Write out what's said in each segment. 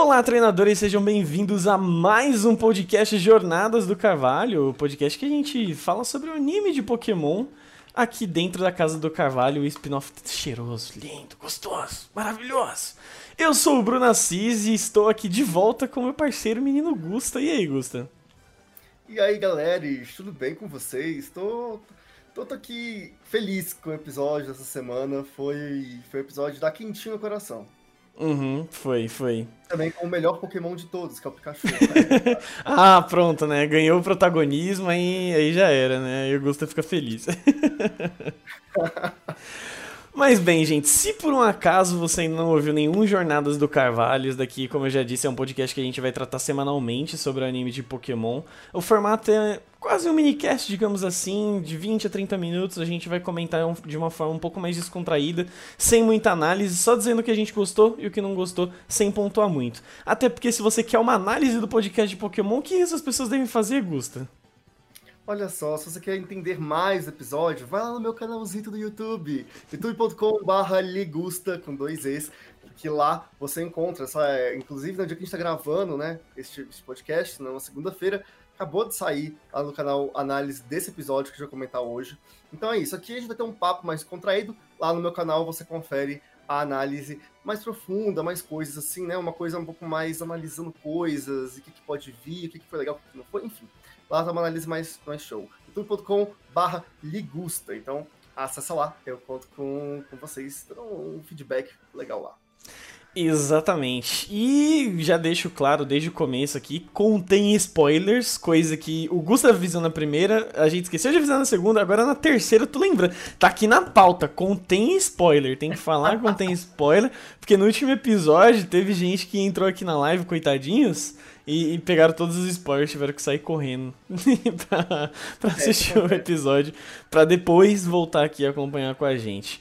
Olá, treinadores, sejam bem-vindos a mais um podcast Jornadas do Carvalho, o podcast que a gente fala sobre o anime de Pokémon aqui dentro da casa do Carvalho, o spin-off cheiroso, lindo, gostoso, maravilhoso. Eu sou o Bruno Assis e estou aqui de volta com meu parceiro menino Gusta. E aí, Gusta? E aí, galera, tudo bem com vocês? Estou tô, tô aqui feliz com o episódio dessa semana. Foi, foi episódio da quentinho no coração. Uhum, foi, foi. Também com o melhor Pokémon de todos, que é o Pikachu. Né? ah, pronto, né? Ganhou o protagonismo, aí, aí já era, né? E o Gusta fica feliz. Mas bem, gente, se por um acaso você ainda não ouviu nenhum Jornadas do Carvalho, isso daqui, como eu já disse, é um podcast que a gente vai tratar semanalmente sobre o anime de Pokémon. O formato é quase um minicast, digamos assim, de 20 a 30 minutos. A gente vai comentar de uma forma um pouco mais descontraída, sem muita análise, só dizendo o que a gente gostou e o que não gostou, sem pontuar muito. Até porque se você quer uma análise do podcast de Pokémon, o que essas pessoas devem fazer, Gusta? Olha só, se você quer entender mais episódio, vai lá no meu canalzinho do YouTube, youtube.com.br ligusta, com dois Es, que lá você encontra, essa, inclusive no dia que a gente está gravando, né, este, este podcast, na segunda-feira, acabou de sair lá no canal análise desse episódio que gente vai comentar hoje. Então é isso, aqui a gente vai ter um papo mais contraído, lá no meu canal você confere a análise mais profunda, mais coisas assim, né, uma coisa um pouco mais analisando coisas, o que, que pode vir, o que, que foi legal, o que não foi, enfim Lá tá uma análise mais, mais show. youtube.com barra ligusta. Então, acessa lá, eu conto com, com vocês, dando um feedback legal lá. Exatamente. E já deixo claro desde o começo aqui, contém spoilers, coisa que o Gustavo avisou na primeira, a gente esqueceu de avisar na segunda, agora na terceira tu lembra. Tá aqui na pauta, contém spoiler, tem que falar contém spoiler, porque no último episódio teve gente que entrou aqui na live, coitadinhos, e, e, pegaram todos os spoilers, tiveram que sair correndo pra, pra assistir é, o episódio, pra depois voltar aqui e acompanhar com a gente.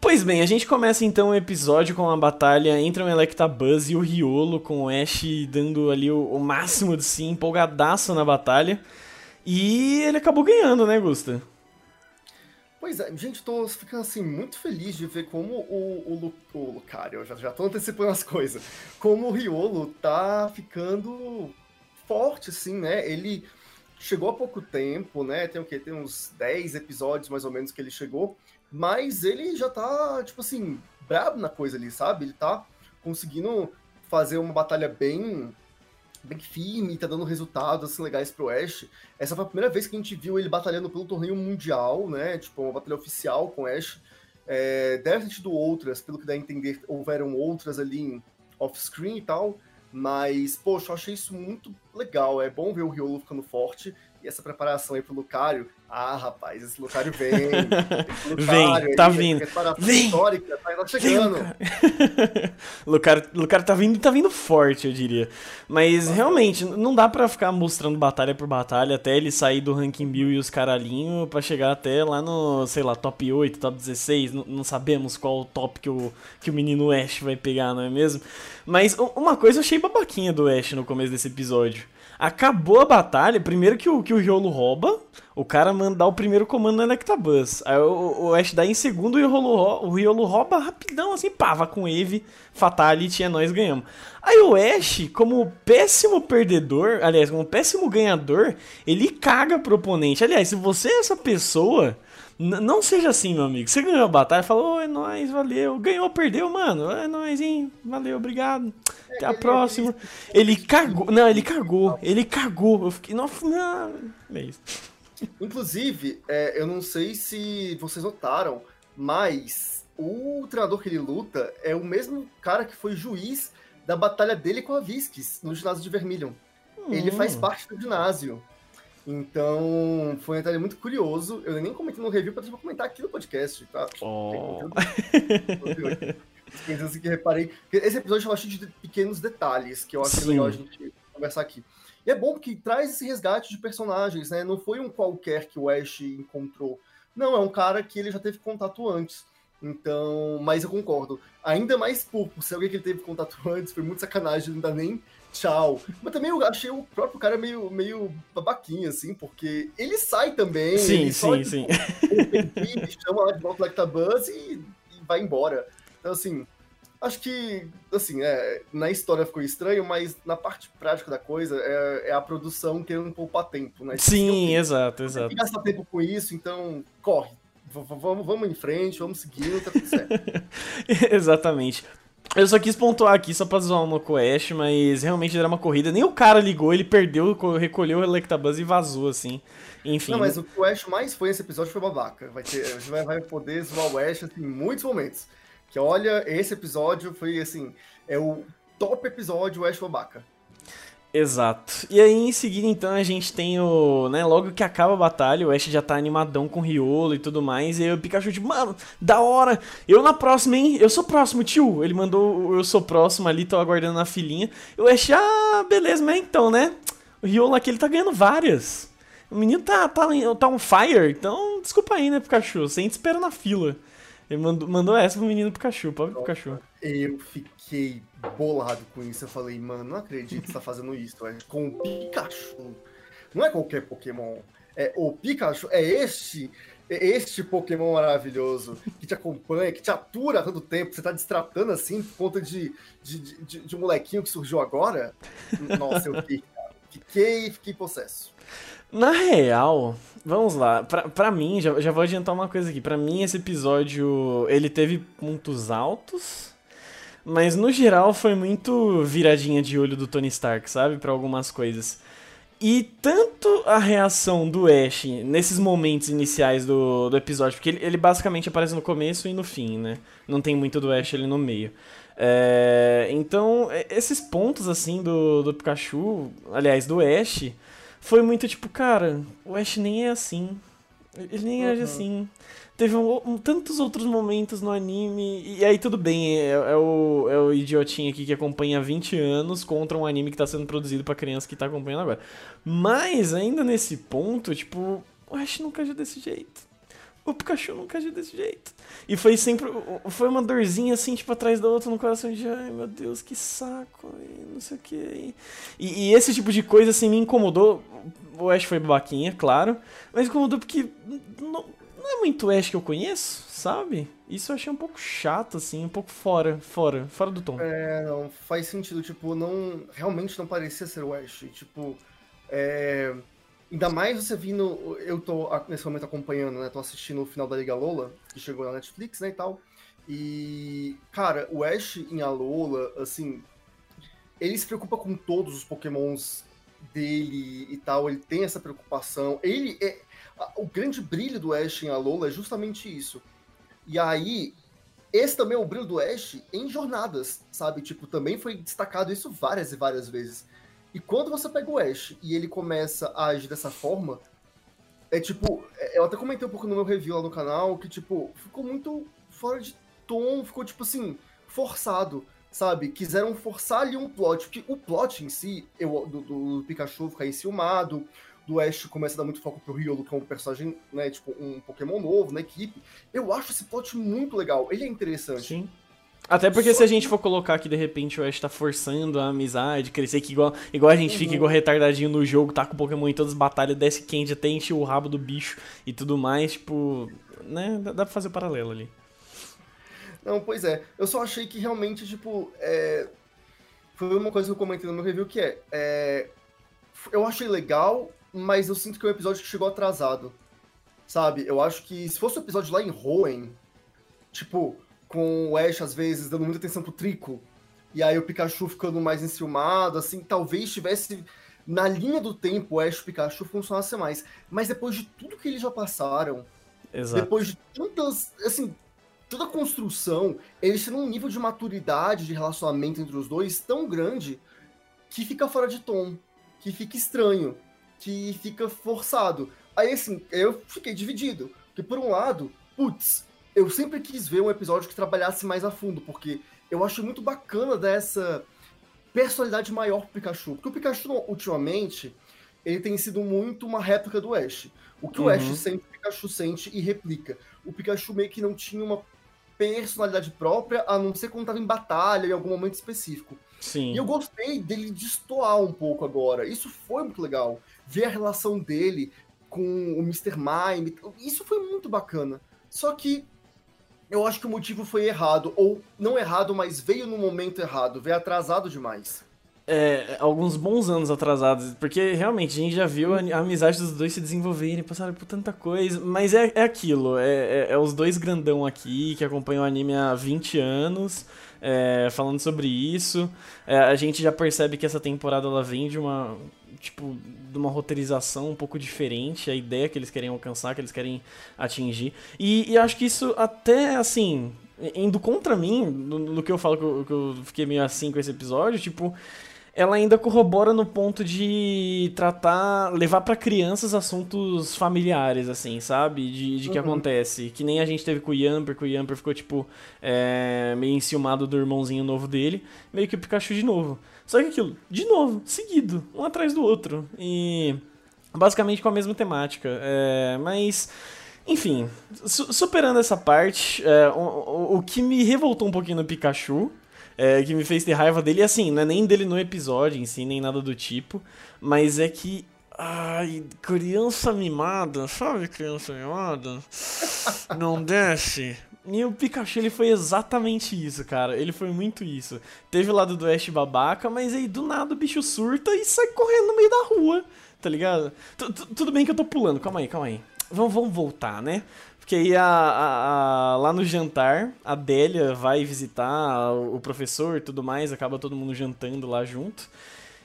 Pois bem, a gente começa então o episódio com uma batalha entre o Electabuzz e o Riolo, com o Ash dando ali o, o máximo de si, empolgadaço na batalha. E ele acabou ganhando, né, Gusta? Pois é, gente, tô ficando assim muito feliz de ver como o, o, o Lucario, já, já tô antecipando as coisas, como o Riolo tá ficando forte, assim, né? Ele chegou há pouco tempo, né? Tem o quê? Tem uns 10 episódios mais ou menos que ele chegou, mas ele já tá, tipo assim, brabo na coisa ali, sabe? Ele tá conseguindo fazer uma batalha bem bem firme, tá dando resultados assim, legais pro Ash. Essa foi a primeira vez que a gente viu ele batalhando pelo torneio mundial, né? Tipo, uma batalha oficial com o Ash. É, deve ter tido outras, pelo que dá a entender, houveram outras ali off-screen e tal. Mas, poxa, eu achei isso muito legal. É bom ver o Riolo ficando forte. E essa preparação aí pro Lucario, ah, rapaz, esse Lucario vem. Esse Lucario vem, tá aí, vindo. Vem. Histórica, tá chegando. Vem, Lucario, Lucario tá vindo tá vindo forte, eu diria. Mas Nossa. realmente, não dá para ficar mostrando batalha por batalha até ele sair do ranking Bill e os caralhinhos para chegar até lá no, sei lá, top 8, top 16. Não, não sabemos qual o top que o, que o menino Ash vai pegar, não é mesmo? Mas uma coisa eu achei babaquinha do Ash no começo desse episódio. Acabou a batalha, primeiro que o, que o Riolo rouba, o cara manda o primeiro comando no Electabuzz. Aí o, o Ash dá em segundo e o Riolo rouba rapidão, assim, pá, vai com Eve, Fatality, é nós ganhamos. Aí o Ash, como péssimo perdedor, aliás, como péssimo ganhador, ele caga pro oponente. Aliás, se você é essa pessoa não seja assim, meu amigo. Você ganhou a batalha, falou, é nóis, valeu. Ganhou, perdeu, mano. É nóis, hein? Valeu, obrigado. Até a próxima. Ele cagou. Não, ele cagou. Ele cagou. Eu fiquei. Nossa, não. É isso. Inclusive, é, eu não sei se vocês notaram, mas o treinador que ele luta é o mesmo cara que foi juiz da batalha dele com a Visques no ginásio de Vermilion. Hum. Ele faz hum. parte do ginásio. Então, foi um detalhe muito curioso. Eu nem comentei no review, para comentar aqui no podcast, tá? Oh. Coisas que reparei. Esse episódio eu cheio de pequenos detalhes que eu acho Sim. legal a gente conversar aqui. E é bom que traz esse resgate de personagens, né? Não foi um qualquer que o Ash encontrou. Não, é um cara que ele já teve contato antes. Então, mas eu concordo. Ainda mais por, por ser alguém que ele teve contato antes, foi muito sacanagem, não dá nem tchau. Mas também eu achei o próprio cara meio, meio babaquinho, assim, porque ele sai também. Sim, sim, sim. Ele chama lá de volta Like Buzz e, e vai embora. Então, assim, Acho que, assim, é, na história ficou estranho, mas na parte prática da coisa é, é a produção querendo poupar tempo, né? Sim, exato, exato. Tem que gastar tempo com isso, então corre. V vamos, vamos em frente, vamos seguindo, tá tudo certo. Exatamente. Eu só quis pontuar aqui só pra zoar o Ash, mas realmente era uma corrida. Nem o cara ligou, ele perdeu, recolheu o Electabuzz e vazou, assim. Enfim. Não, mas o que o Ash mais foi nesse episódio foi babaca. Vai ter, a gente vai, vai poder zoar o Ash assim, em muitos momentos. Que olha, esse episódio foi assim, é o top episódio, Ash babaca. Exato. E aí em seguida então a gente tem o, né, logo que acaba a batalha, o Ash já tá animadão com o Riolo e tudo mais, e aí o Pikachu tipo, mano, da hora, eu na próxima, hein, eu sou próximo, tio. Ele mandou eu sou próximo ali, tô aguardando na filinha. E o Ash, ah, beleza, mas então, né, o Riolo aqui ele tá ganhando várias. O menino tá, tá, tá on fire, então desculpa aí, né, Pikachu, você ainda espera na fila. Ele mandou, mandou essa pro menino Pikachu, pobre Pikachu. Eu fiquei bolado com isso. Eu falei, mano, não acredito que você tá fazendo isso. É com o Pikachu. Não é qualquer Pokémon. É o Pikachu, é este, é este Pokémon maravilhoso que te acompanha, que te atura há tanto tempo. Você tá destratando assim por conta de, de, de, de um molequinho que surgiu agora. Nossa, eu fiquei, fiquei, fiquei possesso. Na real, vamos lá. Pra, pra mim, já, já vou adiantar uma coisa aqui. Pra mim, esse episódio, ele teve pontos altos, mas no geral foi muito viradinha de olho do Tony Stark, sabe? Para algumas coisas. E tanto a reação do Ash nesses momentos iniciais do, do episódio, porque ele, ele basicamente aparece no começo e no fim, né? Não tem muito do Ash ali no meio. É, então, esses pontos assim do, do Pikachu, aliás, do Ash foi muito tipo, cara, o Ash nem é assim. Ele nem uhum. age assim. Teve um, um, tantos outros momentos no anime. E aí tudo bem, é, é, o, é o idiotinho aqui que acompanha há 20 anos contra um anime que tá sendo produzido pra criança que tá acompanhando agora. Mas ainda nesse ponto, tipo, o Ash nunca agiu desse jeito o Pikachu nunca agiu desse jeito. E foi sempre. Foi uma dorzinha assim, tipo, atrás da outra no coração de ai meu Deus, que saco, e não sei o que. E, e, esse tipo de coisa assim me incomodou. O Ash foi babaquinha, claro. Mas incomodou porque não, não é muito Ash que eu conheço, sabe? Isso eu achei um pouco chato, assim, um pouco fora, fora, fora do tom. É, não, faz sentido, tipo, não. Realmente não parecia ser o Ash. Tipo, é Ainda mais você vindo. Eu tô nesse momento acompanhando, né? Tô assistindo o final da Liga Lola, que chegou na Netflix, né? E tal. E, cara, o Ash em Alola, assim. Ele se preocupa com todos os Pokémons dele e tal. Ele tem essa preocupação. Ele é. O grande brilho do Ash em Alola é justamente isso. E aí, esse também é o brilho do Ash em jornadas, sabe? Tipo, também foi destacado isso várias e várias vezes. E quando você pega o Ash e ele começa a agir dessa forma, é tipo. É, eu até comentei um pouco no meu review lá no canal que, tipo, ficou muito fora de tom, ficou, tipo assim, forçado, sabe? Quiseram forçar ali um plot, porque o plot em si, eu, do, do Pikachu ficar enciumado, do Ash começa a dar muito foco pro Riolo, que é um personagem, né, tipo, um Pokémon novo na equipe. Eu acho esse plot muito legal, ele é interessante. Sim. Até porque se a gente for colocar que de repente o Ash tá forçando a amizade, crescer que igual, igual a gente uhum. fica igual retardadinho no jogo, tá com Pokémon em todas as batalhas, desce quente até enche o rabo do bicho e tudo mais, tipo, né, dá, dá pra fazer o um paralelo ali. Não, pois é. Eu só achei que realmente, tipo, é... foi uma coisa que eu comentei no meu review que é, é... eu achei legal, mas eu sinto que é um episódio que chegou atrasado. Sabe? Eu acho que se fosse o um episódio lá em Hoenn, tipo, com o Ash, às vezes, dando muita atenção pro Trico, e aí o Pikachu ficando mais enciumado, assim, talvez tivesse na linha do tempo o Ash e o Pikachu funcionasse mais. Mas depois de tudo que eles já passaram, Exato. depois de tantas, assim, toda a construção, eles têm um nível de maturidade, de relacionamento entre os dois tão grande que fica fora de tom, que fica estranho, que fica forçado. Aí, assim, eu fiquei dividido. Porque, por um lado, putz, eu sempre quis ver um episódio que trabalhasse mais a fundo, porque eu acho muito bacana dessa personalidade maior pro Pikachu. Porque o Pikachu, ultimamente, ele tem sido muito uma réplica do Ash. O que uhum. o Ash sente, o Pikachu sente e replica. O Pikachu meio que não tinha uma personalidade própria, a não ser quando estava em batalha, em algum momento específico. Sim. E eu gostei dele destoar um pouco agora. Isso foi muito legal. Ver a relação dele com o Mr. Mime, isso foi muito bacana. Só que eu acho que o motivo foi errado. Ou não errado, mas veio no momento errado. Veio atrasado demais. É, alguns bons anos atrasados, porque realmente a gente já viu a, a amizade dos dois se desenvolverem, passaram por tanta coisa, mas é, é aquilo, é, é, é os dois grandão aqui que acompanham o anime há 20 anos, é, falando sobre isso. É, a gente já percebe que essa temporada ela vem de uma tipo de uma roteirização um pouco diferente, a ideia que eles querem alcançar, que eles querem atingir. E, e acho que isso até assim indo contra mim, no, no que eu falo que eu, que eu fiquei meio assim com esse episódio, tipo ela ainda corrobora no ponto de tratar, levar para crianças assuntos familiares, assim, sabe? De, de uhum. que acontece. Que nem a gente teve com o Yamper, que o Yamper ficou, tipo, é, meio enciumado do irmãozinho novo dele, meio que o Pikachu de novo. Só que aquilo, de novo, seguido, um atrás do outro. E basicamente com a mesma temática. É, mas. Enfim, su superando essa parte, é, o, o, o que me revoltou um pouquinho no Pikachu é, que me fez ter raiva dele. E assim, não é nem dele no episódio em si, nem nada do tipo. Mas é que. Ai, criança mimada, sabe criança mimada? Não desce. E o Pikachu, ele foi exatamente isso, cara. Ele foi muito isso. Teve o lado do Ash babaca, mas aí do nada o bicho surta e sai correndo no meio da rua, tá ligado? T Tudo bem que eu tô pulando, calma aí, calma aí. Vamos, vamos voltar, né? Porque aí a, a, a, lá no jantar, a Délia vai visitar o professor e tudo mais, acaba todo mundo jantando lá junto.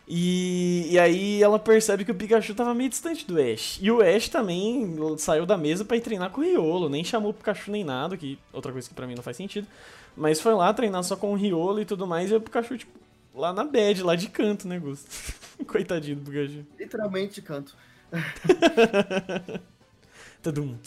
E, e aí ela percebe que o Pikachu tava meio distante do Ash. E o Ash também saiu da mesa para ir treinar com o Riolo, nem chamou o Pikachu nem nada, que outra coisa que para mim não faz sentido. Mas foi lá treinar só com o Riolo e tudo mais, e o Pikachu, tipo, lá na bad, lá de canto, né, Gusto? Coitadinho do Pikachu. Literalmente de canto. Tadum.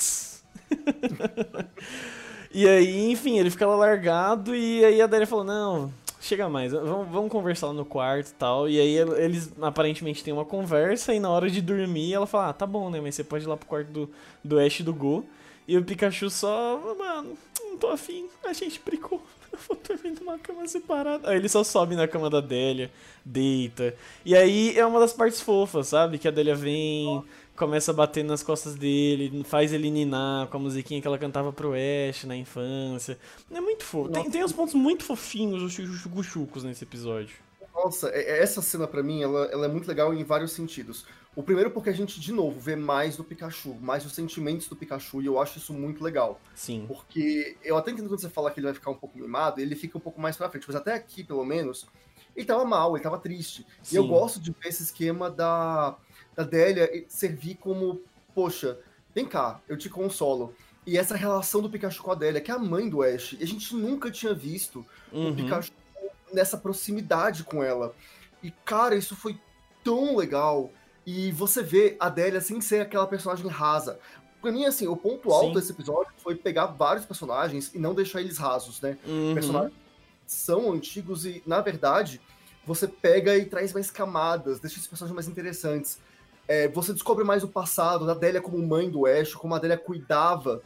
E aí, enfim, ele fica lá largado e aí a Daria falou, não, chega mais, vamos, vamos conversar no quarto e tal. E aí eles aparentemente têm uma conversa e na hora de dormir ela fala, ah, tá bom, né, mas você pode ir lá pro quarto do, do Ash e do Go. E o Pikachu só, mano, não tô afim, a gente brigou. Eu vou dormir numa cama separada. Aí ele só sobe na cama da Délia, deita. E aí é uma das partes fofas, sabe? Que a Délia vem, começa a bater nas costas dele, faz ele ninar com a musiquinha que ela cantava pro Ash na infância. É muito fofo. Tem, tem uns pontos muito fofinhos, os chuchucuchucos nesse episódio. Nossa, é, é, essa cena para mim, ela, ela, é muito legal em vários sentidos. O primeiro porque a gente, de novo, vê mais do Pikachu, mais os sentimentos do Pikachu, e eu acho isso muito legal. Sim. Porque eu até entendo quando você fala que ele vai ficar um pouco mimado, ele fica um pouco mais pra frente, mas até aqui, pelo menos, ele tava mal, ele tava triste. Sim. E eu gosto de ver esse esquema da da Délia servir como, poxa, vem cá, eu te consolo. E essa relação do Pikachu com a Délia, que é a mãe do Ash, e a gente nunca tinha visto uhum. o Pikachu nessa proximidade com ela. E, cara, isso foi tão legal. E você vê a Délia sem ser aquela personagem rasa. Pra mim, assim, o ponto alto Sim. desse episódio foi pegar vários personagens e não deixar eles rasos, né? Uhum. Personagens são antigos e, na verdade, você pega e traz mais camadas, deixa esses personagens mais interessantes. É, você descobre mais o passado da Adélia como mãe do Ash, como a Adélia cuidava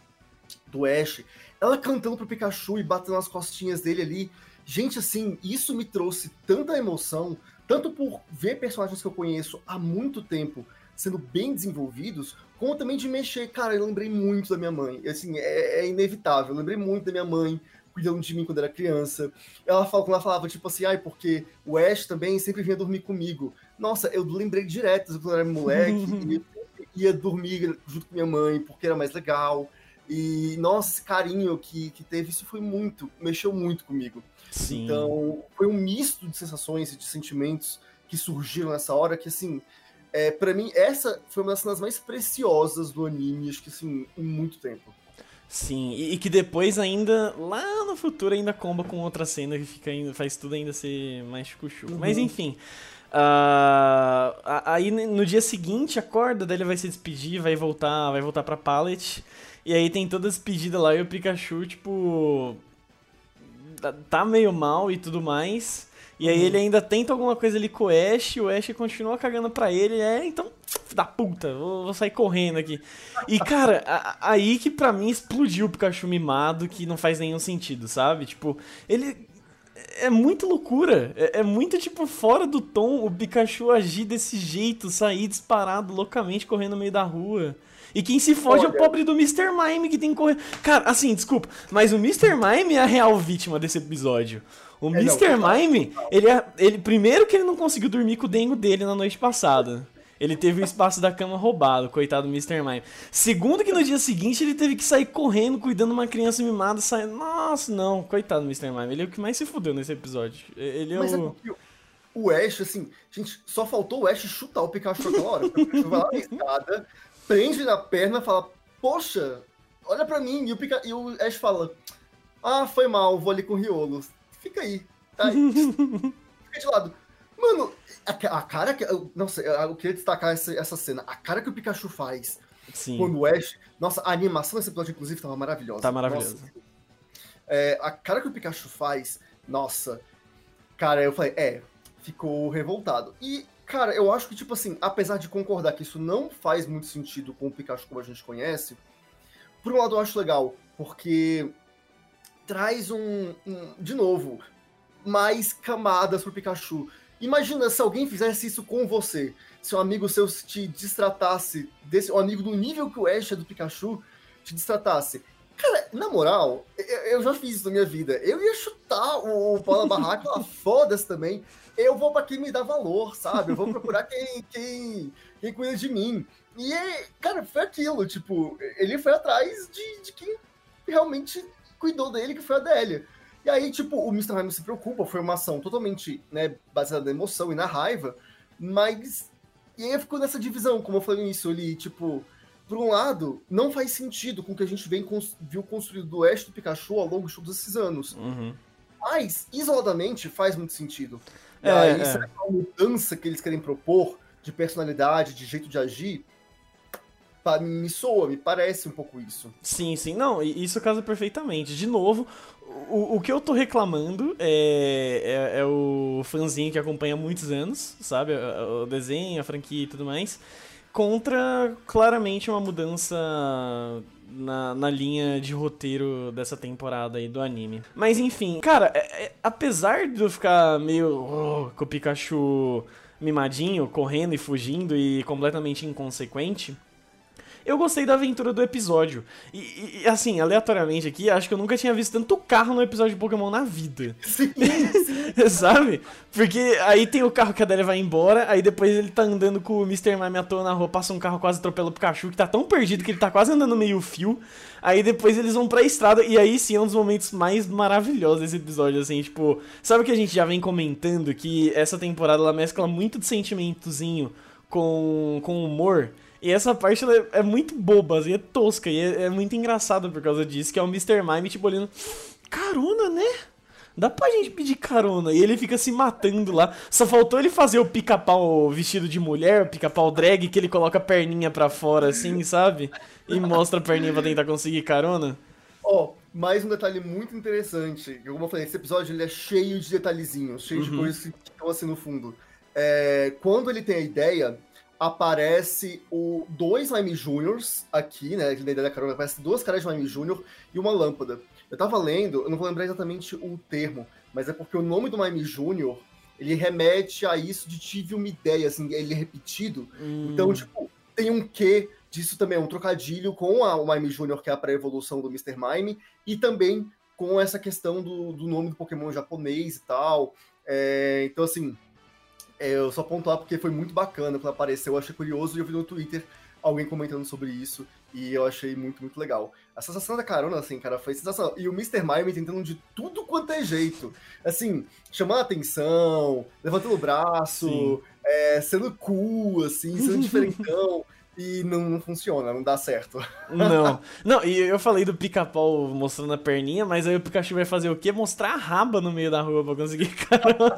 do Ash. Ela cantando pro Pikachu e batendo as costinhas dele ali. Gente, assim, isso me trouxe tanta emoção, tanto por ver personagens que eu conheço há muito tempo sendo bem desenvolvidos, como também de mexer. Cara, eu lembrei muito da minha mãe. Assim, é, é inevitável. Eu lembrei muito da minha mãe cuidando de mim quando era criança. Ela fala, quando ela falava, tipo assim, ai, porque o Ash também sempre vinha dormir comigo. Nossa, eu lembrei direto quando eu era moleque, ia dormir junto com minha mãe, porque era mais legal. E, nossa, esse carinho que, que teve, isso foi muito, mexeu muito comigo. Sim. Então, foi um misto de sensações e de sentimentos que surgiram nessa hora, que, assim, é, para mim, essa foi uma das cenas mais preciosas do anime, acho que, assim, em muito tempo. Sim, e, e, que depois ainda, lá no futuro, ainda comba com outra cena que fica faz tudo ainda ser mais chuchu. Uhum. Mas enfim. Uh, aí no dia seguinte acorda, daí ele vai se despedir, vai voltar, vai voltar pra Pallet. E aí tem toda a despedida lá e o Pikachu, tipo. Tá meio mal e tudo mais. E aí uhum. ele ainda tenta alguma coisa ali com o Ash, o Ash continua cagando pra ele, é, então, da puta, vou, vou, sair correndo aqui. E, cara, a, aí que pra mim explodiu o Pikachu mimado, que não faz nenhum sentido, sabe? Tipo, ele é muito loucura. É, é, muito, tipo, fora do tom o Pikachu agir desse jeito, sair disparado loucamente correndo no meio da rua. E quem se foge Olha. é o pobre do Mr. Mime que tem que correr. Cara, assim, desculpa, mas o Mr. Mime é a real vítima desse episódio. O é, Mr. Não, Mime, ele, é, ele. Primeiro que ele não conseguiu dormir com o dengo dele na noite passada. Ele teve o espaço da cama roubado, coitado do Mr. Mime. Segundo que no dia seguinte ele teve que sair correndo, cuidando de uma criança mimada, saindo. Nossa, não, coitado do Mr. Mime. Ele é o que mais se fudeu nesse episódio. Ele é Mas o. É o Ash, assim, gente, só faltou o Ash chutar o Pikachu aquela hora. O Pikachu vai lá na escada, prende na perna fala, poxa, olha pra mim. E o, Pika... e o Ash fala, ah, foi mal, vou ali com o Riolo. Fica aí. Tá aí. Fica de lado. Mano, a, a cara que. Não sei, eu queria destacar essa, essa cena. A cara que o Pikachu faz Sim. quando o Ash. Nossa, a animação desse episódio, inclusive, tava maravilhosa. Tá maravilhosa. É, a cara que o Pikachu faz, nossa. Cara, eu falei, é, ficou revoltado. E, cara, eu acho que, tipo assim, apesar de concordar que isso não faz muito sentido com o Pikachu como a gente conhece, por um lado eu acho legal, porque traz um, um de novo, mais camadas pro Pikachu. Imagina se alguém fizesse isso com você. Se um amigo seu te distratasse, desse, um amigo do nível que o Ash é do Pikachu, te distratasse. Cara, na moral, eu, já fiz isso na minha vida. Eu ia chutar o, o pau na barraca, foda-se também. Eu vou para quem me dá valor, sabe? Eu vou procurar quem, quem, quem cuida de mim. E, cara, foi aquilo, tipo, ele foi atrás de, de quem realmente cuidou dele, que foi a Délia. E aí, tipo, o Mr. Mime se preocupa, foi uma ação totalmente, né, baseada na emoção e na raiva, mas. E aí ficou nessa divisão, como eu falei nisso, ele, tipo, por um lado, não faz sentido com o que a gente vem, viu construído do Ash do Pikachu ao longo de todos esses anos. Uhum. Mas, isoladamente, faz muito sentido. E é, aí, é. será que a mudança que eles querem propor de personalidade, de jeito de agir, me soa, me parece um pouco isso. Sim, sim. Não, isso casa perfeitamente. De novo, o, o que eu tô reclamando é, é, é, o fãzinho que acompanha há muitos anos, sabe? O desenho, a franquia e tudo mais. Contra, claramente, uma mudança na, na linha de roteiro dessa temporada aí do anime. Mas enfim, cara, é, é, apesar de eu ficar meio oh, com o Pikachu mimadinho, correndo e fugindo e completamente inconsequente eu gostei da aventura do episódio. E, e, assim, aleatoriamente aqui, acho que eu nunca tinha visto tanto carro no episódio de Pokémon na vida. Sim, sim. Sabe? Porque aí tem o carro que a Adélia vai embora, aí depois ele tá andando com o Mr. Mime à toa na rua, passa um carro quase atropela o Pikachu, que tá tão perdido que ele tá quase andando meio fio. Aí depois eles vão pra estrada, e aí sim é um dos momentos mais maravilhosos desse episódio, assim, tipo... Sabe o que a gente já vem comentando? Que essa temporada ela mescla muito de sentimentozinho com, com humor... E essa parte é, é, muito boba, assim, é tosca. E é, é, muito engraçado por causa disso, que é o Mr. Mime, tipo, olhando. Carona, né? Dá pra gente pedir carona. E ele fica se matando lá. Só faltou ele fazer o pica-pau vestido de mulher, o pica-pau drag, que ele coloca a perninha pra fora, assim, sabe? E mostra a perninha pra tentar conseguir carona. Ó, oh, mais um detalhe muito interessante. Como eu falei, esse episódio ele é cheio de detalhezinhos, cheio uhum. de coisas que estão assim no fundo. É, quando ele tem a ideia, aparece o dois Mime Juniors aqui, né? Na ideia da Carol, aparece duas caras de Mime Júnior e uma lâmpada. Eu tava lendo, eu não vou lembrar exatamente o termo, mas é porque o nome do Mime Júnior ele remete a isso de tive uma ideia, assim, ele é repetido. Hum. Então, tipo, tem um quê disso também, um trocadilho com a, o Mime Júnior, que é a pré-evolução do Mr. Mime, e também com essa questão do, do nome do Pokémon japonês e tal. É, então, assim, eu só pontuar porque foi muito bacana quando apareceu, eu achei curioso e eu vi no Twitter alguém comentando sobre isso e eu achei muito, muito legal. A sensação da carona, assim, cara, foi sensacional. E o Mr. Mime tentando de tudo quanto é jeito. Assim, chamando a atenção, levantando o braço, é, sendo cool, assim, sendo diferentão e não, não, funciona, não dá certo. Não. Não, e eu falei do pica-pau mostrando a perninha, mas aí o Pikachu vai fazer o quê? Mostrar a raba no meio da rua pra conseguir carona.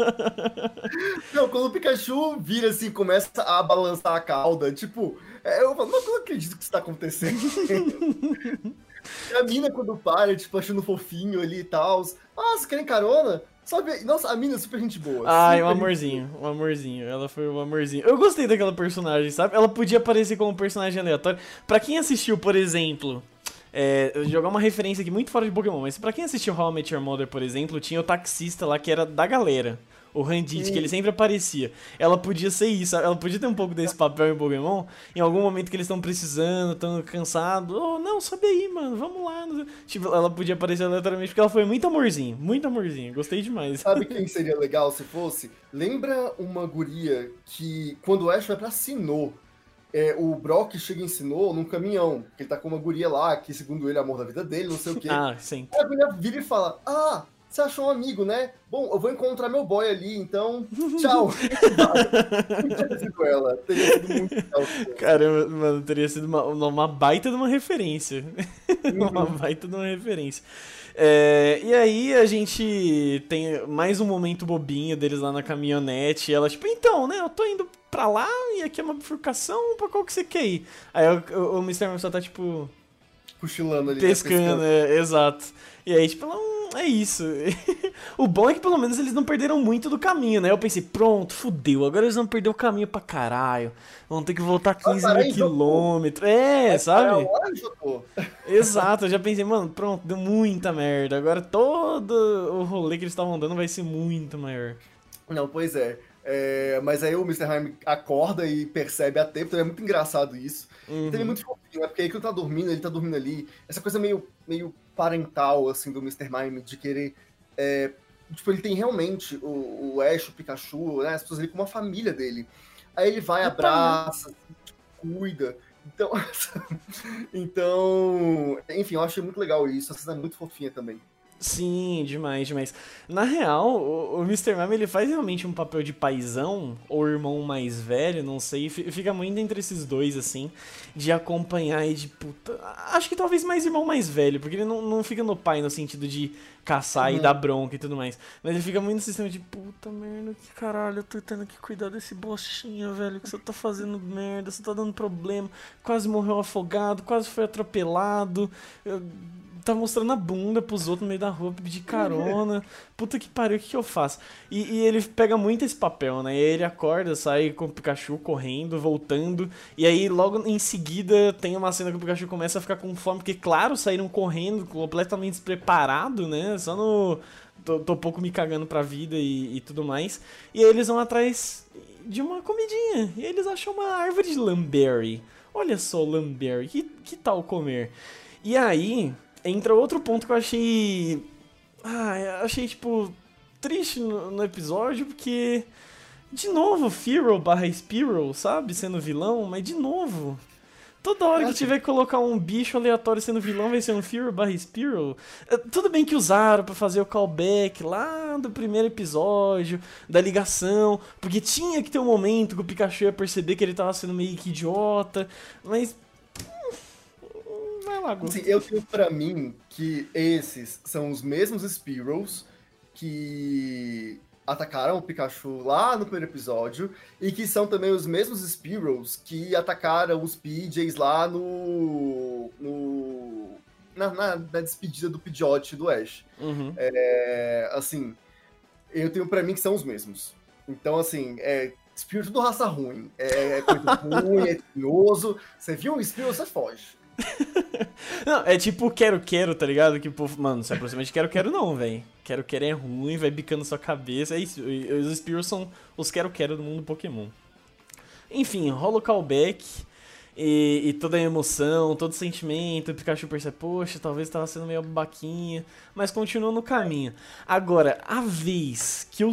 Não, quando o Pikachu vira assim, começa a balançar a cauda, tipo, é, eu falo, não, não acredito que isso tá acontecendo. a mina quando para, tipo, achando fofinho ali e tal. Ah, você querem carona? Sabe, nossa, a mina é super gente boa. Ah, um amorzinho, um amorzinho. Ela foi um amorzinho. Eu gostei daquela personagem, sabe? Ela podia aparecer como um personagem aleatório. Pra quem assistiu, por exemplo, É, jogar uma referência aqui muito fora de Pokémon, mas pra quem assistiu How I Met Your Mother, por exemplo, tinha o taxista lá que era da galera. O Randit, que ele sempre aparecia. Ela podia ser isso, ela podia ter um pouco desse papel em Pokémon. Em algum momento que eles estão precisando, estão cansados. Oh, não, sobe aí, mano, vamos lá. Tipo, ela podia aparecer aleatoriamente porque ela foi muito amorzinho, muito amorzinho. Gostei demais. Sabe quem seria legal se fosse? Lembra uma guria que, quando o Ash vai pra Sinnoh, é, o Brock chega e ensinou num caminhão, que ele tá com uma guria lá, que segundo ele é amor da vida dele, não sei o quê. Ah, sim. Aí a guria vira e fala, ah, você achou um amigo, né? Bom, eu vou encontrar meu boy ali, então tchau. teria sido ela, teria sido muito legal. Caramba, mano, teria sido uma, uma baita de uma referência. Uhum. uma baita de uma referência. É, e aí a gente tem mais um momento bobinho deles lá na caminhonete. E ela, tipo, então, né? Eu tô indo pra lá e aqui é uma bifurcação, pra qual que você quer ir? Aí o, o, o Mr. Man só tá, tipo, Cochilando ali. né, pescando, é, exato. E aí, tipo, ela, hum, é isso. o bom é que pelo menos eles não perderam muito do caminho, né? Eu pensei, pronto, fudeu, agora eles vão perder o caminho pra caralho. Vão ter que voltar 15 parar mil Jotô. quilômetros. É, sabe? É, Jotô. Exato, eu já pensei, mano, pronto, deu muita merda. Agora todo o rolê que eles estavam dando vai ser muito maior. Não, pois é. É, mas aí o Mr. Hyde acorda e percebe a tempo, então é muito engraçado isso. Uhum. Então ele é muito fofinho, né? Porque aí que ele tá dormindo, ele tá dormindo ali. Essa coisa meio, meio parental, assim, do Mr. Mime, de querer. é, tipo, ele tem realmente o, o Ash, o Pikachu, né? As pessoas ali com uma família dele. Aí ele vai, Opa, abraça, cuida. Então, então, enfim, eu achei muito legal isso. Essa cena é muito fofinha também. Sim, demais, demais. Na real, o, o Mr. Mime ele faz realmente um papel de paizão, ou irmão mais velho, não sei, fi- fica muito entre esses dois, assim, de acompanhar e de puta. Acho que talvez mais irmão mais velho, porque ele não, não fica no pai no sentido de caçar e Uhum. dar bronca e tudo mais. Mas ele fica muito no sistema de puta merda, que caralho, eu tô tendo que cuidar desse bochinha, velho, que você tá fazendo merda, você tá dando problema, quase morreu afogado, quase foi atropelado. eu- tá mostrando a bunda pros outros no meio da rua pedir carona. Puta que pariu, o que, que eu faço? E, e ele pega muito esse papel, né? E ele acorda, sai com o Pikachu correndo, voltando. E aí logo em seguida tem uma cena que o Pikachu começa a ficar com fome, porque claro, saíram correndo, completamente despreparado, né? Só no. Tô, tô pouco me cagando pra vida e, e tudo mais. E aí eles vão atrás de uma comidinha. E eles acham uma árvore de lamberry. Olha só, lamberry, que, que tal comer? E aí, entra outro ponto que eu achei. Ah, achei, tipo, triste no, no episódio, porque. De novo, Fearow barra Spearow, sabe? Sendo vilão, mas de novo. Toda hora que tiver que colocar um bicho aleatório sendo vilão, vai ser um Fearow barra Spearow. Eh, Tudo bem que usaram pra fazer o callback lá do primeiro episódio, da ligação, porque tinha que ter um momento que o Pikachu ia perceber que ele tava sendo meio que idiota, mas. Gu. Assim, eu tenho pra mim que esses são os mesmos Spearows que atacaram o Pikachu lá no primeiro episódio e que são também os mesmos Spearows que atacaram os PJs lá no. no na, na- na despedida do Pidgeot do Ash. Uhum. É, assim, eu tenho pra mim que são os mesmos. Então, assim, é espírito do raça ruim. É, é coisa ruim, é tinhoso. Você viu um espírito, você foge. Não, é tipo quero quero, tá ligado? Que povo, mano, se aproxima de quero quero não, velho. Quero quero é ruim, vai bicando sua cabeça. É isso. Os Spears são os quero quero do mundo Pokémon. Enfim, rola o callback. E, e toda a emoção, todo o sentimento, o Pikachu percebe, poxa, talvez tava sendo meio babaquinha, mas continua no caminho. Agora, a vez que eu,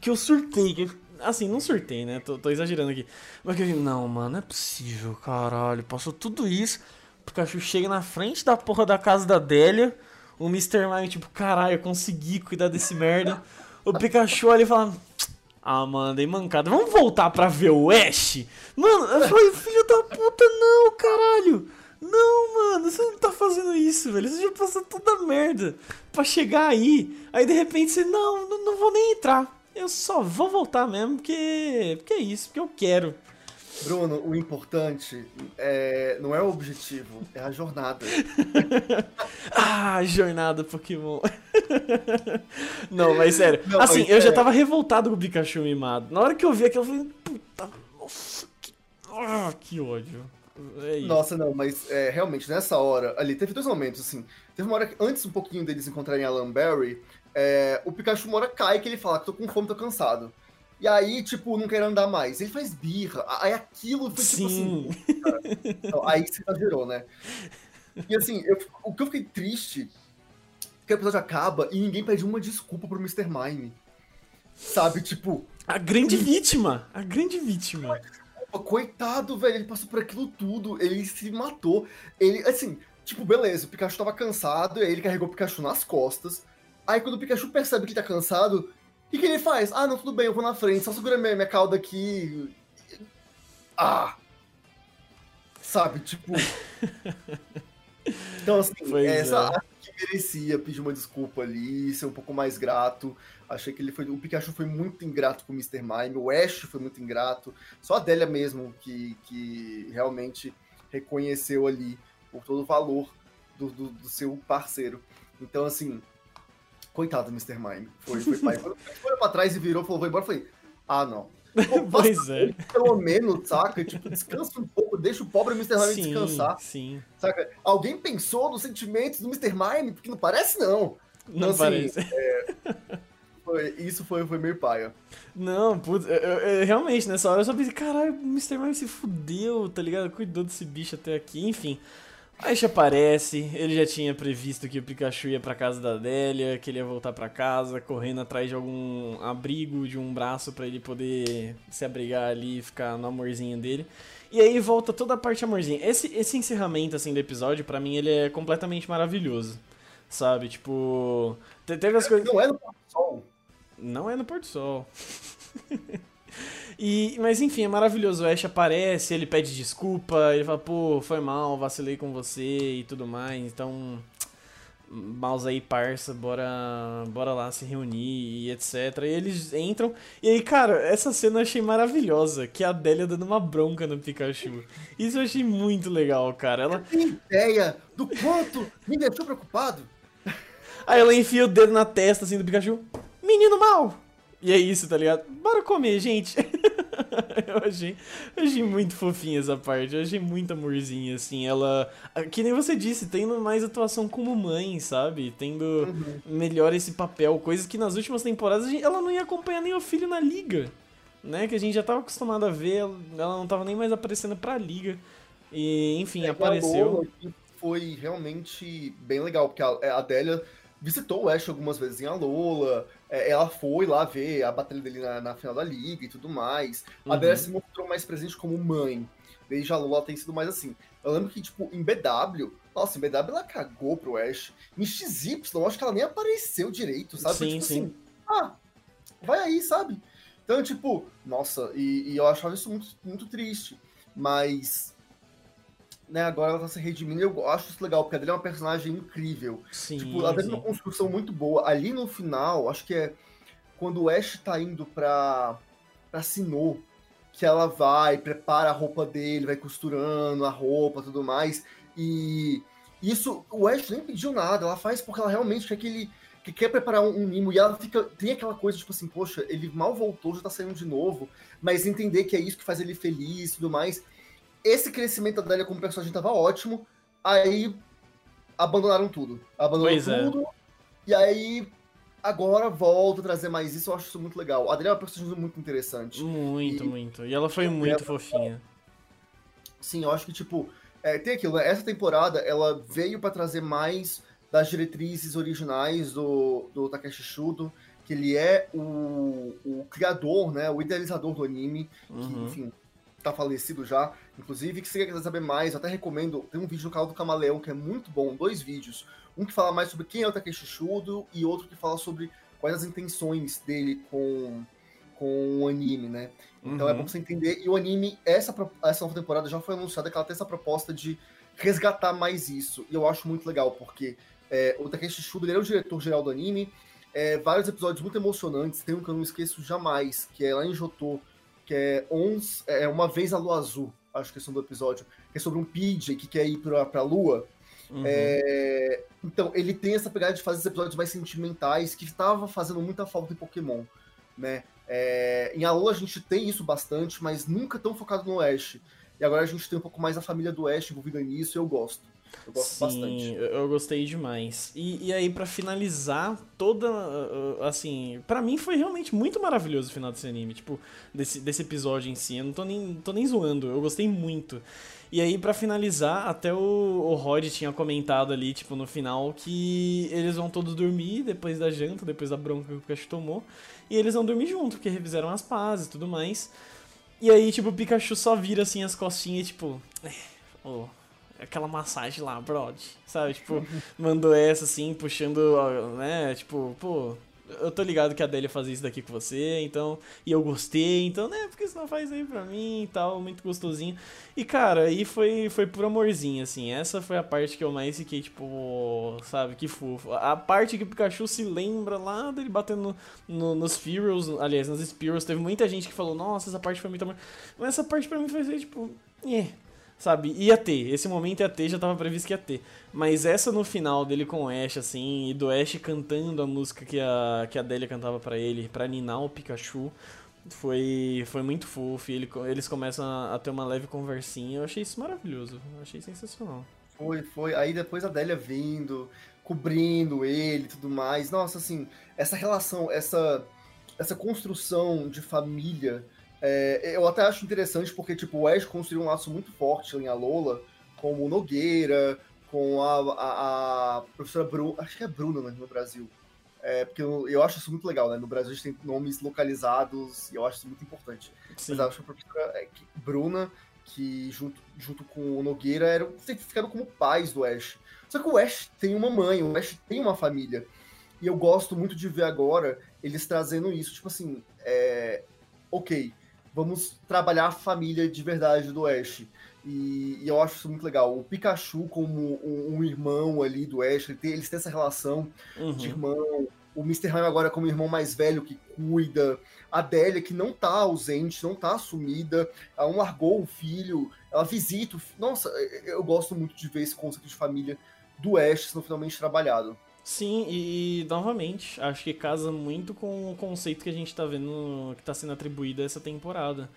que eu surtei, que eu- assim, não surtei, né? Tô, tô exagerando aqui. Mas que eu não, mano, não é possível, caralho, passou tudo isso. Pikachu chega na frente da porra da casa da Délia, o Mr. Mime, tipo, caralho, eu consegui cuidar desse merda. O Pikachu e fala, ah, mano, dei mancada. Vamos voltar pra ver o Ash? Mano, eu falei, filho da puta, não, caralho. Não, mano, você não tá fazendo isso, velho. Você já passou toda a merda pra chegar aí. Aí de repente você, não, não, não vou nem entrar. Eu só vou voltar mesmo porque, porque é isso, porque eu quero. Bruno, o importante é, não é o objetivo, é a jornada. Ah, jornada Pokémon. não, mas sério. Não, assim, mas eu já sério. tava revoltado com o Pikachu mimado. Na hora que eu vi aquilo, eu falei, puta, nossa, que, ah, que ódio. É. Nossa, não, mas é, realmente, nessa hora, ali, teve dois momentos, assim. Teve uma hora que, antes um pouquinho deles encontrarem a Lamberry, é, o Pikachu uma hora cai que ele fala que tô com fome, tô cansado. E aí, tipo, não quero andar mais. Ele faz birra. Aí aquilo foi tipo Sim. assim. cara. Então, aí se exagerou, né? E assim, eu- o que eu fiquei triste é que o episódio acaba e ninguém pede uma desculpa pro Mr. Mime. Sabe, tipo, A grande vítima! A grande vítima. Coitado, velho, ele passou por aquilo tudo, ele se matou. Ele, assim, tipo, beleza, o Pikachu tava cansado, e aí ele carregou o Pikachu nas costas. Aí quando o Pikachu percebe que ele tá cansado, o que, que ele faz? Ah, não, tudo bem, eu vou na frente, só segura minha, minha cauda aqui. Ah! Sabe, tipo. Então, assim, Pois essa é. acho que merecia pedir uma desculpa ali, ser um pouco mais grato. Achei que ele foi. O Pikachu foi muito ingrato com o Mr. Mime, o Ash foi muito ingrato. Só a Adélia mesmo que, que realmente reconheceu ali o todo o valor do, do, do seu parceiro. Então, assim, coitado do Mr. Mime. Foi, foi pai. Quando ele foi pra trás e virou falou, vou embora, eu falei, ah, não. Pô, Pois é. Pelo menos, saca? Tipo, descansa um pouco, deixa o pobre Mr. Mime Sim, descansar. sim. Saca? Alguém pensou nos sentimentos do Mr. Mime? Porque não parece, não. Não assim, parece. Foi- isso foi, foi meio paia. Não, putz, eu- eu- realmente, nessa hora eu só pensei, caralho, o Mr. Mime se fudeu, tá ligado? Cuidou desse bicho até aqui, enfim. Ash aparece, ele já tinha previsto que o Pikachu ia pra casa da Adélia, que ele ia voltar pra casa, correndo atrás de algum abrigo, de um braço pra ele poder se abrigar ali e ficar no amorzinho dele. E aí volta toda a parte amorzinho. Esse, esse encerramento, assim, do episódio, pra mim, ele é completamente maravilhoso. Sabe, tipo... te- Teve as coisas... Não é no pôr do sol. Não é no pôr do sol. e, mas enfim, é maravilhoso. O Ash aparece, ele pede desculpa, ele fala, pô, foi mal, vacilei com você e tudo mais. Então, mouse aí, parça, bora, bora lá se reunir e etc. E eles entram. E aí, cara, essa cena eu achei maravilhosa, que é a Adélia dando uma bronca no Pikachu. Isso eu achei muito legal, cara. Ela, Tem ideia do quanto me deixou preocupado? Aí ela enfia o dedo na testa assim do Pikachu. Menino mal! E é isso, tá ligado? Bora comer, gente! eu, achei, eu achei muito fofinha essa parte. Eu achei muito amorzinho, assim. Ela. Que nem você disse, tendo mais atuação como mãe, sabe? Tendo melhor esse papel. Coisas que nas últimas temporadas gente- ela não ia acompanhar nem o filho na liga. Né? Que a gente já tava acostumado a ver. Ela não tava nem mais aparecendo pra liga. E, enfim, É, apareceu. Foi realmente bem legal, porque a, Adélia visitou o Ash algumas vezes em Alola, ela foi lá ver a batalha dele na, na final da liga e tudo mais. A Uhum. Adélia se mostrou mais presente como mãe. Desde a ela tem sido mais assim. Eu lembro que, tipo, em BW, nossa, em BW ela cagou pro Ash. Em XY, eu acho que ela nem apareceu direito, sabe? Sim, tipo sim. assim, ah, vai aí, sabe? Então, tipo, nossa, e, e eu achava isso muito, muito triste. Mas né, agora ela tá se redimindo e eu acho isso legal, porque a Adele é uma personagem incrível. Sim, tipo, ela teve sim. uma construção muito boa. Ali no final, acho que é quando o Ash tá indo pra, pra Sinnoh, que ela vai, prepara a roupa dele, vai costurando a roupa e tudo mais. E isso, o Ash nem pediu nada, ela faz porque ela realmente quer que ele que quer preparar um, um mimo e ela fica. Tem aquela coisa, tipo assim, poxa, ele mal voltou, já tá saindo de novo, mas entender que é isso que faz ele feliz e tudo mais. Esse crescimento da Adélia como personagem tava ótimo, aí abandonaram tudo. Abandonaram Pois é. tudo, e aí agora volta a trazer mais isso, eu acho isso muito legal. A Adélia é uma personagem muito interessante. Muito, E- muito. E ela foi muito fofinha. Sim, eu acho que, tipo, é, tem aquilo, né? Essa temporada, ela veio pra trazer mais das diretrizes originais do, do Takeshi Shudo, que ele é o, o criador, né? O idealizador do anime, que, Uhum. enfim, tá falecido já. Inclusive, que se você quiser saber mais, eu até recomendo, tem um vídeo no canal do Camaleão que é muito bom, dois vídeos. Um que fala mais sobre quem é o Takeshi Shudo e outro que fala sobre quais as intenções dele com, com o anime, né? Então é Uhum. bom você entender. E o anime, essa, essa nova temporada já foi anunciada que ela tem essa proposta de resgatar mais isso. E eu acho muito legal, porque é, o Takeshi Shudo ele é o diretor-geral do anime. É, vários episódios muito emocionantes. Tem um que eu não esqueço jamais, que é lá em Jotô, que é, Ons, é Uma Vez a Lua Azul, acho que é o nome do episódio, que é sobre um PJ que quer ir pra, pra Lua. Uhum. É, então, ele tem essa pegada de fazer episódios mais sentimentais que estava fazendo muita falta em Pokémon, né? É, em Alola a gente tem isso bastante, mas nunca tão focado no Ash. e agora a gente tem um pouco mais a família do Ash envolvida nisso, e eu gosto. Eu gosto Sim, bastante. eu gostei demais. E, e aí, para finalizar, toda. Uh, uh, assim, para mim foi realmente muito maravilhoso o final desse anime. Tipo, desse, desse episódio em si. Eu não tô nem, tô nem zoando, eu gostei muito. E aí, para finalizar, até o, o Rod tinha comentado ali, tipo, no final, que eles vão todos dormir depois da janta, depois da bronca que o Pikachu tomou. E eles vão dormir junto, porque revisaram as pazes e tudo mais. E aí, tipo, o Pikachu só vira assim as costinhas, tipo. Oh, aquela massagem lá, brod. Sabe? Tipo, mandou essa assim, puxando, né? Tipo, pô, eu tô ligado que a Adélia fazia isso daqui com você, então. E eu gostei, então, né? Porque você não faz aí pra mim e tal, muito gostosinho. E, cara, aí foi, foi por amorzinho, assim. Essa foi a parte que eu mais fiquei, tipo, sabe, que fofo. A parte que o Pikachu se lembra lá dele batendo no, no, nos Fearows, aliás, nas Spearows. Teve muita gente que falou, nossa, essa parte foi muito amor. Mas essa parte pra mim foi, tipo, eh sabe? Ia ter, esse momento ia ter, já tava previsto que ia ter. Mas essa no final dele com o Ash, assim, e do Ash cantando a música que a, que a Delia cantava para ele, pra ninar o Pikachu, foi, foi muito fofo. E ele, eles começam a, a, ter uma leve conversinha. Eu achei isso maravilhoso, achei sensacional. Foi, foi. Aí depois a Delia vindo, cobrindo ele e tudo mais. Nossa, assim, essa relação, essa, essa construção de família é, eu até acho interessante porque, tipo, o Ash construiu um laço muito forte em Alola, com o Nogueira, com a, a, a professora Bruna, acho que é Bruna né, no Brasil. É, porque eu, eu, acho isso muito legal, né? No Brasil a gente tem nomes localizados e eu acho isso muito importante. Sim. Mas eu acho que a professora é, Bruna, que junto, junto com o Nogueira, eram, ficaram como pais do Ash. Só que o Ash tem uma mãe, o Ash tem uma família. E eu gosto muito de ver agora eles trazendo isso. Tipo assim, é, ok, vamos trabalhar a família de verdade do Ash. E, e, eu acho isso muito legal. O Pikachu como um, um irmão ali do Ash, ele tem, eles têm essa relação uhum. de irmão. O Mr. Mime agora como irmão mais velho que cuida. A Délia que não tá ausente, não tá assumida. Ela não largou o filho, ela visita o filho. Nossa, eu gosto muito de ver esse conceito de família do Ash sendo finalmente trabalhado. Sim, e, novamente, acho que casa muito com o conceito que a gente tá vendo que tá sendo atribuído a essa temporada.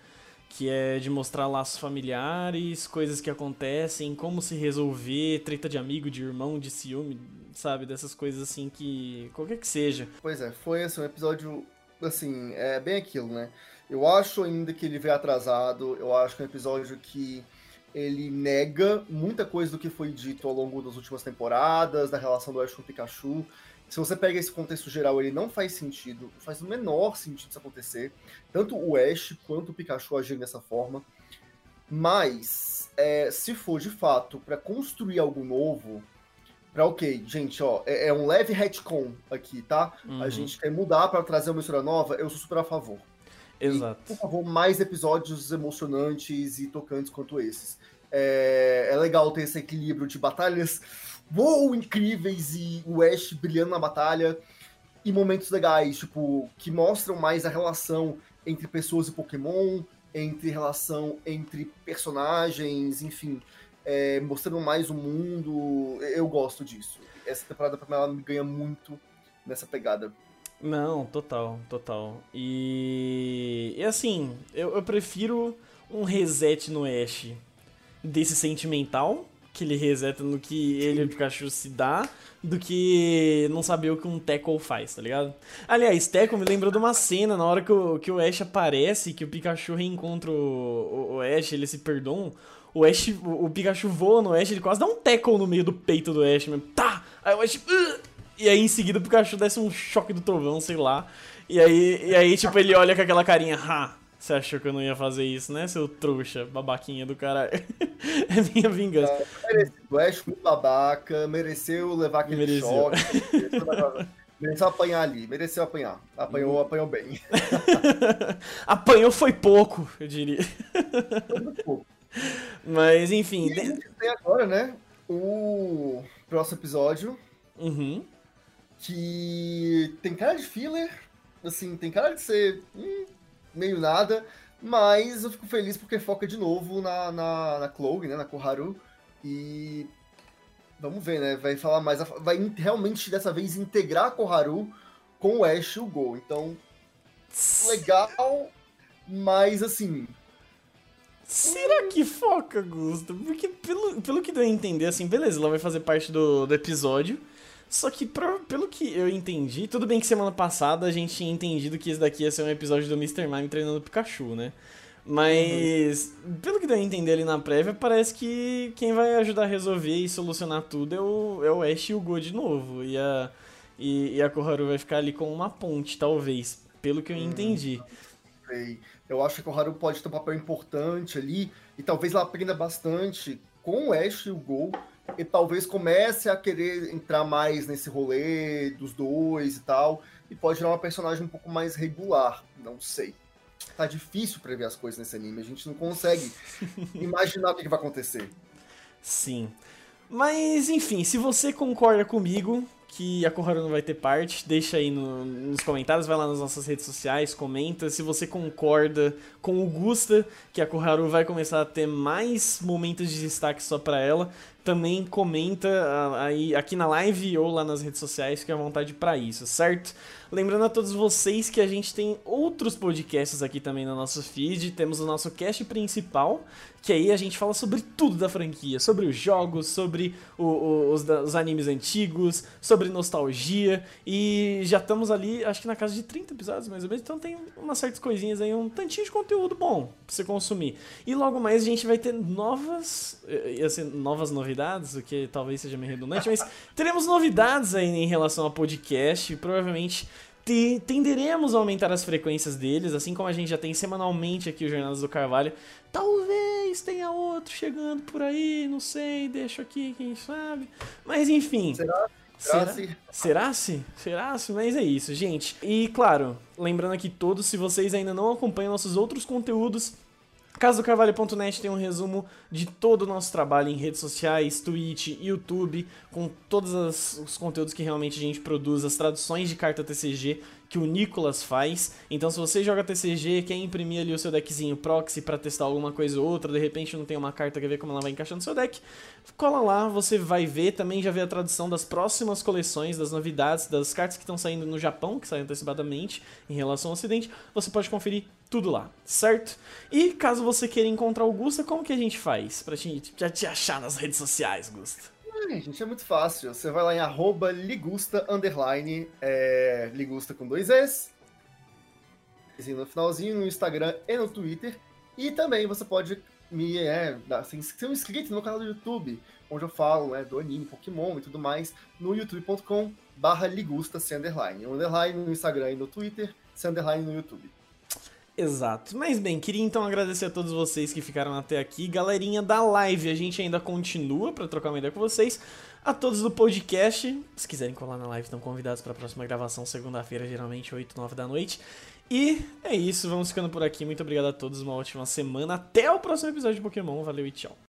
Que é de mostrar laços familiares, coisas que acontecem, como se resolver, treta de amigo, de irmão, de ciúme, sabe? Dessas coisas assim que. qualquer que seja. Pois é, foi assim, um episódio. Assim, é bem aquilo, né? Eu acho ainda que ele veio atrasado, eu acho que é um episódio que ele nega muita coisa do que foi dito ao longo das últimas temporadas, da relação do Ash com o Pikachu. Se você pega esse contexto geral, ele não faz sentido, faz o menor sentido isso acontecer. Tanto o Ash quanto o Pikachu agirem dessa forma. Mas, é, se for de fato para construir algo novo, para ok, gente, ó, é, é, um leve retcon aqui, tá? Uhum. A gente quer mudar para trazer uma história nova, eu sou super a favor. Exato. E, por favor, mais episódios emocionantes e tocantes quanto esses. É, é legal ter esse equilíbrio de batalhas uou, incríveis e o Ash brilhando na batalha e momentos legais, tipo, que mostram mais a relação entre pessoas e Pokémon, entre relação entre personagens, enfim, é, mostrando mais o mundo. Eu gosto disso. Essa temporada pra mim ela me ganha muito nessa pegada. Não, total, total. E, e assim, eu, eu prefiro um reset no Ash desse sentimental, que ele reseta no que ele e o Pikachu se dá, do que não saber o que um Tackle faz, tá ligado? Aliás, Tackle me lembrou de uma cena na hora que o, que o Ash aparece, que o Pikachu reencontra o, o, o Ash, ele se perdoam. O Ash, o, o, Pikachu voa no Ash, ele quase dá um tackle no meio do peito do Ash mesmo. Tá! Aí o Ash. Uh! E aí em seguida o Pikachu desce um choque do trovão, sei lá. E aí, e aí tipo, ele olha com aquela carinha, ha, você achou que eu não ia fazer isso, né, seu trouxa, babaquinha do caralho? é minha vingança. É, mereceu, o Ash muito babaca, mereceu levar aquele mereceu. choque. Mereceu apanhar ali, mereceu apanhar. Apanhou, hum. apanhou bem. apanhou foi pouco, eu diria. Foi muito pouco. Mas, enfim. E a gente tem agora, né? O próximo episódio. Uhum que tem cara de filler, assim, tem cara de ser hum, meio nada, mas eu fico feliz porque foca de novo na, na, na Chloe, né, na Koharu, e vamos ver, né, vai falar mais, vai realmente dessa vez integrar a Koharu com o Ash e o Go, então, legal, mas assim, Será que foca, Gusto? Porque pelo, pelo que deu a entender, assim, beleza, ela vai fazer parte do, do episódio. Só que, pra, pelo que eu entendi, tudo bem que semana passada a gente tinha entendido que esse daqui ia ser um episódio do Mr. Mime treinando o Pikachu, né? Mas, uhum. pelo que deu a entender ali na prévia, parece que quem vai ajudar a resolver e solucionar tudo é o, é o Ash e o Go de novo. E a, e, e a Koharu vai ficar ali com uma ponte, talvez, pelo que eu hum, entendi. Sei. Eu acho que a Koharu pode ter um papel importante ali, e talvez ela aprenda bastante com o Ash e o Go, e talvez comece a querer entrar mais nesse rolê dos dois e tal, e pode virar uma personagem um pouco mais regular, não sei tá difícil prever as coisas nesse anime. A gente não consegue imaginar o que, vai acontecer. Sim. Mas, enfim, se você concorda comigo que a Koharu não vai ter parte, deixa aí no, nos comentários, vai lá nas nossas redes sociais, comenta. Se você concorda com o Gusta, que a Koharu vai começar a ter mais momentos de destaque só pra ela, também comenta ah, aí aqui na live ou lá nas redes sociais, fique à vontade para isso, certo? Lembrando a todos vocês que a gente tem outros podcasts aqui também no nosso feed. Temos o nosso cast principal, que aí a gente fala sobre tudo da franquia, sobre os jogos, sobre o, o, os, os, animes antigos, sobre nostalgia. E já estamos ali, acho que na casa de 30 episódios mais ou menos, então tem umas certas coisinhas aí, um tantinho de conteúdo bom pra você consumir. E logo mais a gente vai ter novas, assim, novas novidades, o que talvez seja meio redundante, mas teremos novidades aí em relação ao podcast, provavelmente tenderemos a aumentar as frequências deles, assim como a gente já tem semanalmente aqui o Jornadas do Carvalho. Talvez tenha outro chegando por aí, não sei, deixo aqui, quem sabe. Mas enfim. Será? Será-se? Será-se? Será-se? Mas é isso, gente. E claro, lembrando aqui todos, se vocês ainda não acompanham nossos outros conteúdos, Casodocarvalho.net tem um resumo de todo o nosso trabalho em redes sociais, Twitch, YouTube, com todos os conteúdos que realmente a gente produz, as traduções de carta TCG que o Nicolas faz. Então, se você joga TCG, quer imprimir ali o seu deckzinho proxy para testar alguma coisa ou outra, de repente não tem uma carta, quer ver como ela vai encaixar no seu deck, cola lá, você vai ver. Também já vê a tradução das próximas coleções, das novidades, das cartas que estão saindo no Japão, que saem antecipadamente em relação ao Ocidente. Você pode conferir tudo lá, certo? E caso você queira encontrar o Gusta, como que a gente faz pra te, já te achar nas redes sociais, Gusta? É, gente, é muito fácil. Você vai lá em arroba ligusta, underline, é, ligusta com dois S, no finalzinho, no Instagram e no Twitter. E também você pode me é, ser um inscrito no canal do YouTube, onde eu falo é, do anime, Pokémon e tudo mais, no youtube.com barra ligusta, underline. Underline no Instagram e no Twitter, underline no YouTube. Exato. Mas bem, queria então agradecer a todos vocês que ficaram até aqui. Galerinha da live, a gente ainda continua para trocar uma ideia com vocês. A todos do podcast, se quiserem colar na live, estão convidados para a próxima gravação, segunda-feira, geralmente 8, 9 da noite. E é isso, vamos ficando por aqui. Muito obrigado a todos, uma ótima semana. Até o próximo episódio de Pokémon. Valeu e tchau.